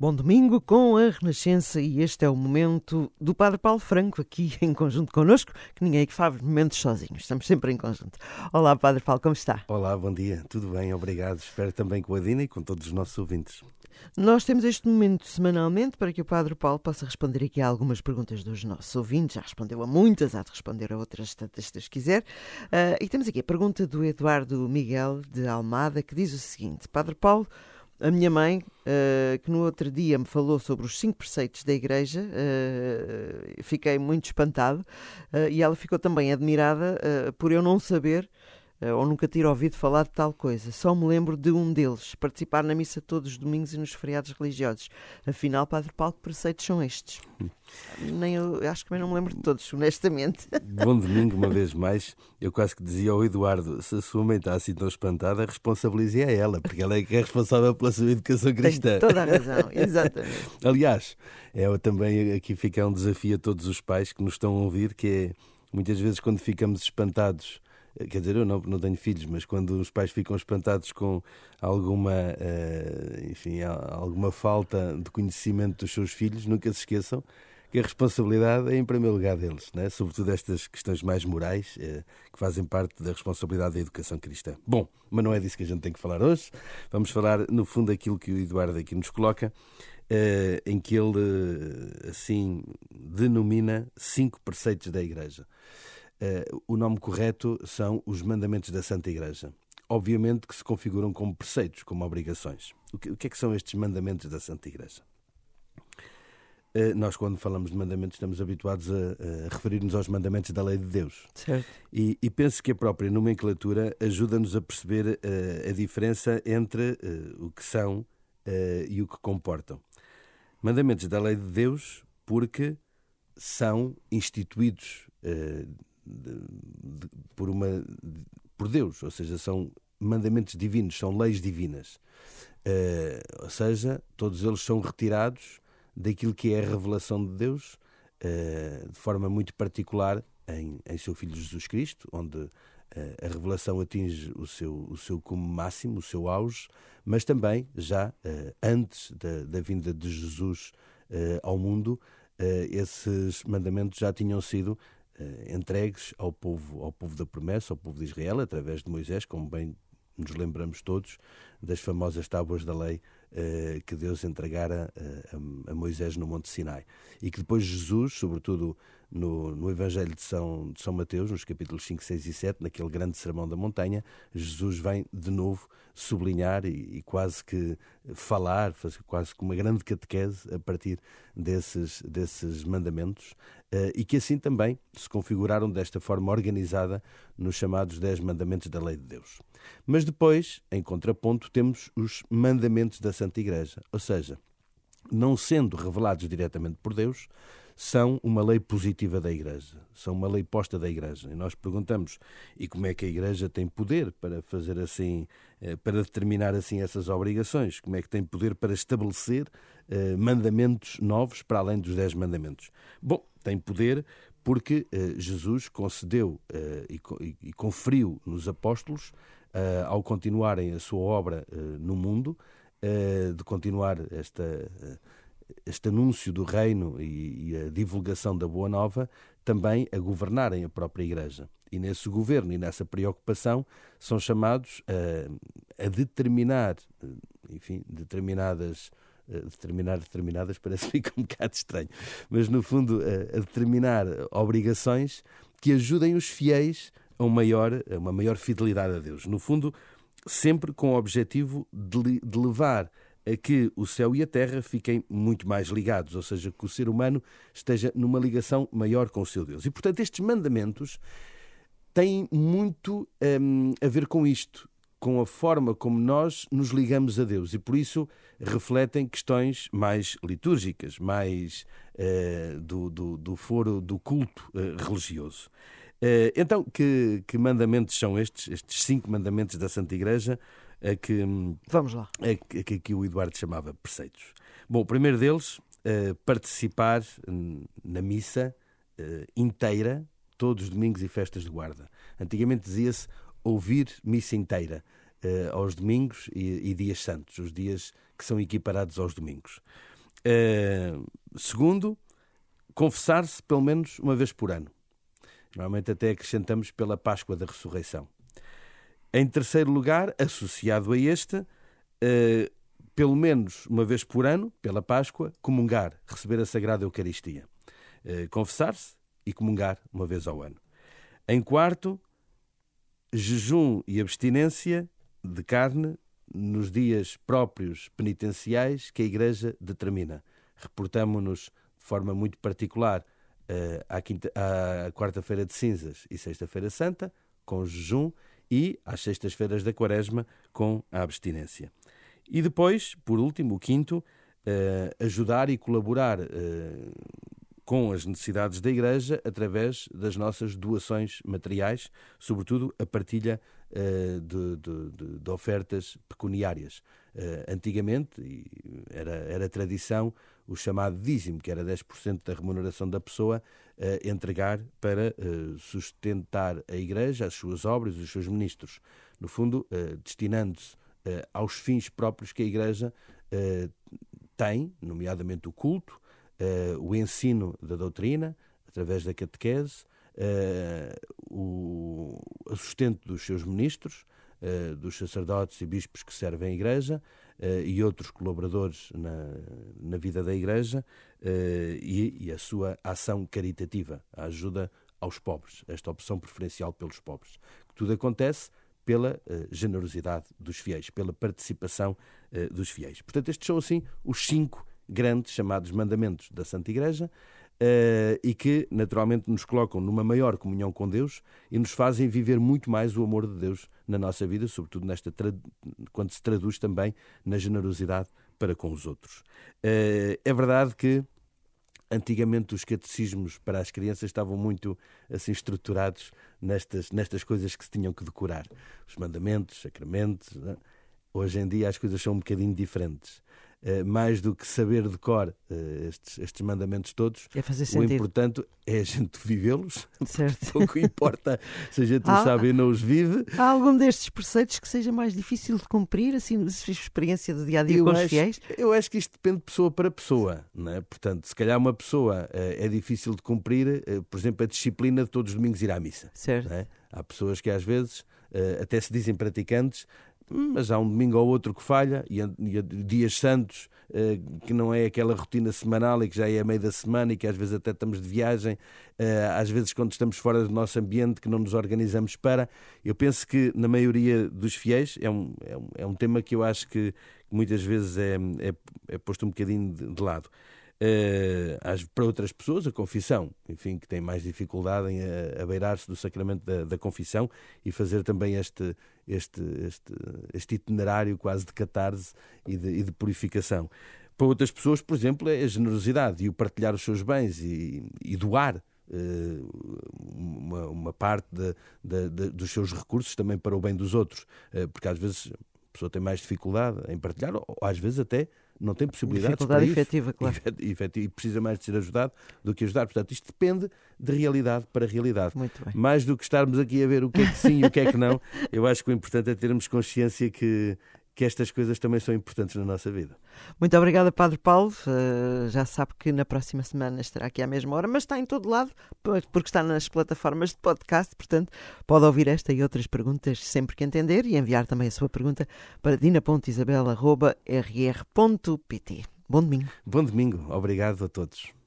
Bom domingo com a Renascença e este é o momento do Padre Paulo Franco aqui em conjunto connosco, que ninguém é que faz momentos sozinhos, estamos sempre em conjunto. Olá Padre Paulo, como está? Olá, bom dia, tudo bem, obrigado. Espero também com a Dina e com todos os nossos ouvintes. Nós temos este momento semanalmente para que o Padre Paulo possa responder aqui a algumas perguntas dos nossos ouvintes. Já respondeu a muitas, há de responder a outras tantas se quiser. Uh, e temos aqui a pergunta do Eduardo Miguel de Almada, que diz o seguinte: Padre Paulo, a minha mãe, uh, que no outro dia me falou sobre os cinco preceitos da Igreja, uh, fiquei muito espantado uh, e ela ficou também admirada por eu não saber ou nunca ter ouvido falar de tal coisa. Só me lembro de um deles, participar na missa todos os domingos e nos feriados religiosos. Afinal, Padre Paulo, que preceitos são estes? Nem eu, acho que também não me lembro de todos, honestamente. Bom domingo, uma vez mais. Eu quase que dizia ao Eduardo: se a sua mãe está assim tão espantada, responsabilize a ela, porque ela é que é responsável pela sua educação cristã. Tem toda a razão, exatamente. Aliás, é também aqui fica um desafio a todos os pais que nos estão a ouvir, que é muitas vezes quando ficamos espantados quer dizer, eu não, não tenho filhos, mas quando os pais ficam espantados com alguma, uh, enfim, alguma falta de conhecimento dos seus filhos, nunca se esqueçam que a responsabilidade é em primeiro lugar deles, né? sobretudo estas questões mais morais uh, que fazem parte da responsabilidade da educação cristã. Bom, mas não é disso que a gente tem que falar hoje. Vamos falar, no fundo, daquilo que o Eduardo aqui nos coloca, em que ele, assim, denomina cinco preceitos da Igreja. Uh, o nome correto são os mandamentos da Santa Igreja. Obviamente que se configuram como preceitos, como obrigações. O que, o que é que são estes mandamentos da Santa Igreja? Uh, nós, quando falamos de mandamentos, estamos habituados a, a referir-nos aos mandamentos da lei de Deus. Certo. E, e penso que a própria nomenclatura ajuda-nos a perceber uh, a diferença entre o que são e o que comportam. Mandamentos da lei de Deus, porque são instituídos de, de, por, uma, por Deus, ou seja, são mandamentos divinos, são leis divinas. Uh, ou seja, todos eles são retirados daquilo que é a revelação de Deus, uh, de forma muito particular em, em seu Filho Jesus Cristo, onde uh, a revelação atinge o seu, o seu cume máximo, o seu auge, mas também já antes da, da, vinda de Jesus ao mundo, esses mandamentos já tinham sido eh, entregues ao povo, ao povo da promessa, ao povo de Israel, através de Moisés, como bem nos lembramos todos das famosas tábuas da lei uh, que Deus entregara uh, a, Moisés no Monte Sinai. E que depois Jesus, sobretudo no, no Evangelho de São, de São Mateus, nos capítulos 5, 6 e 7, naquele grande sermão da montanha, Jesus vem de novo sublinhar e, e quase que falar, quase que uma grande catequese a partir desses, desses mandamentos, e que assim também se configuraram desta forma organizada nos chamados Dez Mandamentos da Lei de Deus. Mas depois, em contraponto, temos os mandamentos da Santa Igreja, ou seja, não sendo revelados diretamente por Deus, são uma lei positiva da Igreja, são uma lei posta da Igreja. E nós perguntamos, e como é que a Igreja tem poder para fazer assim, eh, para determinar assim essas obrigações? Como é que tem poder para estabelecer eh, mandamentos novos para além dos dez mandamentos? Bom, tem poder porque eh, Jesus concedeu e conferiu nos apóstolos, ao continuarem a sua obra no mundo, de continuar esta este anúncio do reino e, e, a divulgação da Boa Nova também a governarem a própria Igreja. E nesse governo e nessa preocupação são chamados a determinar, enfim, determinadas determinar determinadas parece que fica um bocado estranho, mas no fundo a, a determinar obrigações que ajudem os fiéis a, um maior, a uma maior fidelidade a Deus. No fundo, sempre com o objetivo de, de levar a que o céu e a terra fiquem muito mais ligados, ou seja, que o ser humano esteja numa ligação maior com o seu Deus. E, portanto, estes mandamentos têm muito hum, a ver com isto, com a forma como nós nos ligamos a Deus e, por isso, refletem questões mais litúrgicas, mais uh, do, do, do, foro do culto uh, religioso. Uh, então, que, que mandamentos são estes, estes cinco mandamentos da Santa Igreja? a que, Vamos lá. A que, a que o Eduardo chamava preceitos. Bom, o primeiro deles, participar na missa inteira, todos os domingos e festas de guarda. Antigamente dizia-se ouvir missa inteira uh, aos domingos e, e, dias santos, os dias que são equiparados aos domingos. Uh, segundo, confessar-se pelo menos uma vez por ano. Normalmente até acrescentamos pela Páscoa da Ressurreição. Em terceiro lugar, associado a este, uh, pelo menos uma vez por ano, pela Páscoa, comungar, receber a Sagrada Eucaristia. Uh, confessar-se e comungar uma vez ao ano. Em quarto, jejum e abstinência de carne nos dias próprios penitenciais que a Igreja determina. Reportamos-nos de forma muito particular uh, à, à quarta-feira de cinzas e sexta-feira santa, com jejum, e às sextas-feiras da quaresma, com a abstinência. E depois, por último, o quinto, uh, ajudar e colaborar uh, com as necessidades da Igreja através das nossas doações materiais, sobretudo a partilha uh, de, de, de, ofertas pecuniárias. Uh, antigamente era, era tradição o chamado dízimo, que era 10% da remuneração da pessoa, uh, entregar para sustentar a Igreja, as suas obras, os seus ministros. No fundo, destinando-se aos fins próprios que a Igreja tem, nomeadamente o culto, o ensino da doutrina, através da catequese, uh, o, sustento dos seus ministros, uh, dos sacerdotes e bispos que servem a Igreja e outros colaboradores na, na vida da Igreja e, e, a sua ação caritativa, a ajuda aos pobres, esta opção preferencial pelos pobres. Tudo acontece pela generosidade dos fiéis, pela participação dos fiéis. Portanto, estes são assim os cinco grandes chamados mandamentos da Santa Igreja Uh, e que naturalmente nos colocam numa maior comunhão com Deus e nos fazem viver muito mais o amor de Deus na nossa vida, sobretudo nesta quando se traduz também na generosidade para com os outros. Uh, é verdade que antigamente os catecismos para as crianças estavam muito assim estruturados nestas, nestas coisas que se tinham que decorar, os mandamentos, sacramentos. Né? Hoje em dia as coisas são um bocadinho diferentes. Uh, mais do que saber de cor uh, estes, estes mandamentos todos, é o importante é a gente vivê-los. Certo. o que importa se a gente há, sabe e não os vive. Há algum destes preceitos que seja mais difícil de cumprir, assim, experiência do dia a dia eu com acho, os fiéis? Eu acho que isto depende de pessoa para pessoa. Não é? Portanto, se calhar uma pessoa uh, é difícil de cumprir, por exemplo, a disciplina de todos os domingos ir à missa. Certo. É? Há pessoas que às vezes até se dizem praticantes, mas há um domingo ou outro que falha, e, e dias santos, eh, que não é aquela rotina semanal e que já é a meio da semana e que às vezes até estamos de viagem, eh, às vezes quando estamos fora do nosso ambiente, que não nos organizamos para. Eu penso que na maioria dos fiéis, é um, é um, é um tema que eu acho que muitas vezes é, é, é posto um bocadinho de, de lado. Uh, para outras pessoas, a confissão, enfim, que tem mais dificuldade em abeirar-se do sacramento da, da, confissão e fazer também este, este, este, este itinerário quase de catarse e de, e de, purificação. Para outras pessoas, por exemplo, é a generosidade e o partilhar os seus bens e, e doar uh, uma, uma, parte de, de, de, dos seus recursos também para o bem dos outros, porque às vezes a pessoa tem mais dificuldade em partilhar, ou às vezes até não tem possibilidades Dificuldade para efetiva, claro. E, precisa mais de ser ajudado do que ajudar. Portanto, isto depende de realidade para realidade. Muito bem. Mais do que estarmos aqui a ver o que é que sim e o que é que não, eu acho que o importante é termos consciência que que estas coisas também são importantes na nossa vida. Muito obrigada, Padre Paulo. Uh, já sabe que na próxima semana estará aqui à mesma hora, mas está em todo lado, porque está nas plataformas de podcast, portanto, pode ouvir esta e outras perguntas sempre que entender e enviar também a sua pergunta para dina.isabel.rr.pt. Bom domingo. Bom domingo. Obrigado a todos.